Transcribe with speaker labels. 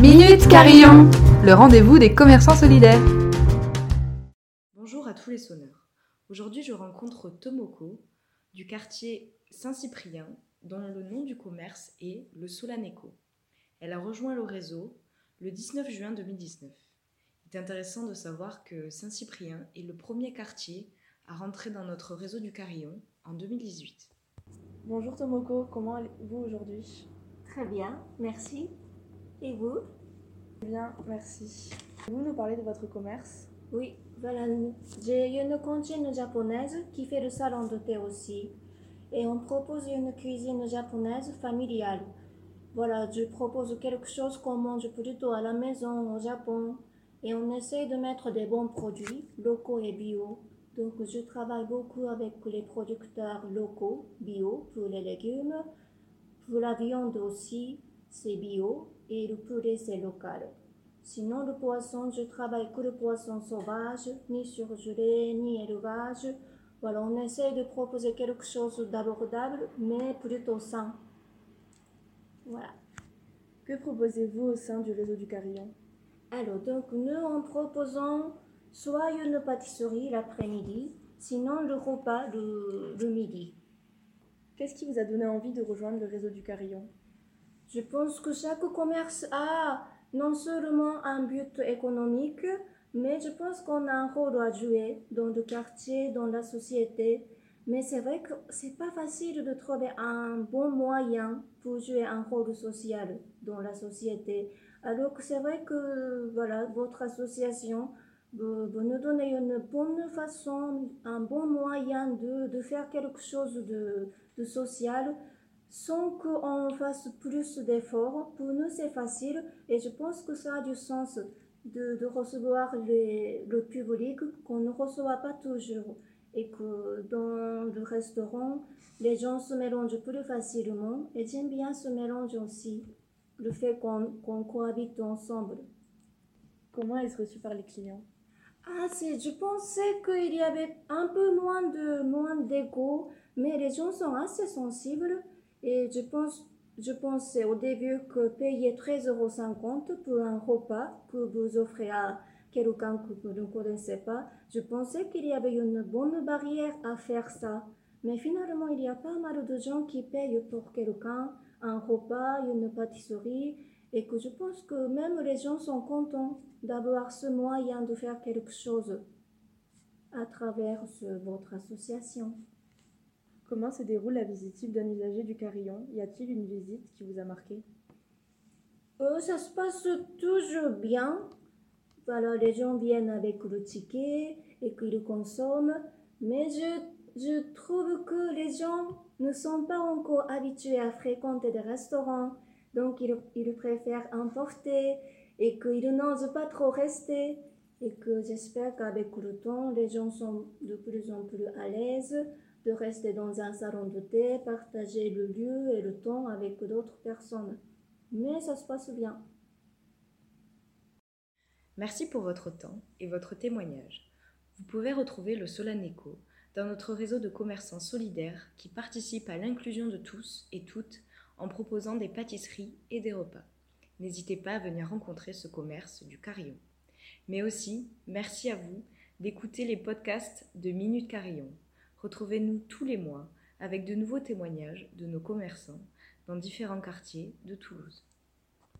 Speaker 1: Minute Carillon, le rendez-vous des commerçants solidaires.
Speaker 2: Bonjour à tous les sonneurs. Aujourd'hui, je rencontre Tomoko du quartier Saint-Cyprien, dont le nom du commerce est le Solaneco. Elle a rejoint le réseau le 19 juin 2019. Il est intéressant de savoir que Saint-Cyprien est le premier quartier à rentrer dans notre réseau du Carillon en 2018.
Speaker 3: Bonjour Tomoko, comment allez-vous aujourd'hui?
Speaker 4: Très bien, merci. Et vous?
Speaker 3: Bien, merci. Pouvez-vous nous parler de votre commerce?
Speaker 4: Oui, voilà. J'ai une cantine japonaise qui fait le salon de thé aussi. Et on propose une cuisine japonaise familiale. Voilà, je propose quelque chose qu'on mange plutôt à la maison au Japon. Et on essaye de mettre des bons produits, locaux et bio. Donc je travaille beaucoup avec les producteurs locaux, bio, pour les légumes. Pour la viande aussi, c'est bio. Et le poulet, c'est local. Sinon, le poisson, je travaille que le poisson sauvage, ni surgelé, ni élevage. Voilà, on essaie de proposer quelque chose d'abordable, mais plutôt sain. Voilà.
Speaker 3: Que proposez-vous au sein du réseau du Carillon?
Speaker 4: Alors, donc, nous, en proposons soit une pâtisserie l'après-midi, sinon le repas le, le midi.
Speaker 3: Qu'est-ce qui vous a donné envie de rejoindre le réseau du Carillon?
Speaker 4: Je pense que chaque commerce a non seulement un but économique, mais je pense qu'on a un rôle à jouer dans le quartier, dans la société. Mais c'est vrai que c'est pas facile de trouver un bon moyen pour jouer un rôle social dans la société. Alors que c'est vrai que voilà, votre association vous nous donnez une bonne façon, un bon moyen de, de faire quelque chose de, de social sans qu'on fasse plus d'efforts. Pour nous, c'est facile et je pense que ça a du sens de, de recevoir les, le public qu'on ne reçoit pas toujours et que dans le restaurant, les gens se mélangent plus facilement et j'aime bien ce mélange aussi, le fait qu'on qu'on cohabite ensemble.
Speaker 3: Comment est-ce reçu par les clients?
Speaker 4: Ah, je pensais qu'il y avait un peu moins de moins d'égo, mais les gens sont assez sensibles et je pense je pensais au début que payer 13,50 euros pour un repas que vous offrez à quelqu'un que vous ne connaissez pas, je pensais qu'il y avait une bonne barrière à faire ça. Mais finalement, il y a pas mal de gens qui payent pour quelqu'un un repas, une pâtisserie, et que je pense que même les gens sont contents d'avoir ce moyen de faire quelque chose à travers votre association.
Speaker 3: Comment se déroule la visite d'un usager du Carillon? Y a-t-il une visite qui vous a marqué?
Speaker 4: Euh, ça se passe toujours bien. Voilà, les gens viennent avec le ticket et qu'ils consomment. Mais je, je trouve que les gens ne sont pas encore habitués à fréquenter des restaurants. Donc, ils, ils préfèrent emporter et qu'ils n'osent pas trop rester. Et que j'espère qu'avec le temps, les gens sont de plus en plus à l'aise rester dans un salon de thé, partager le lieu et le temps avec d'autres personnes. Mais ça se passe bien.
Speaker 2: Merci pour votre temps et votre témoignage. Vous pouvez retrouver le Solaneco dans notre réseau de commerçants solidaires qui participent à l'inclusion de tous et toutes en proposant des pâtisseries et des repas. N'hésitez pas à venir rencontrer ce commerce du Carillon. Mais aussi, merci à vous d'écouter les podcasts de Minute Carillon. Retrouvez-nous tous les mois avec de nouveaux témoignages de nos commerçants dans différents quartiers de Toulouse.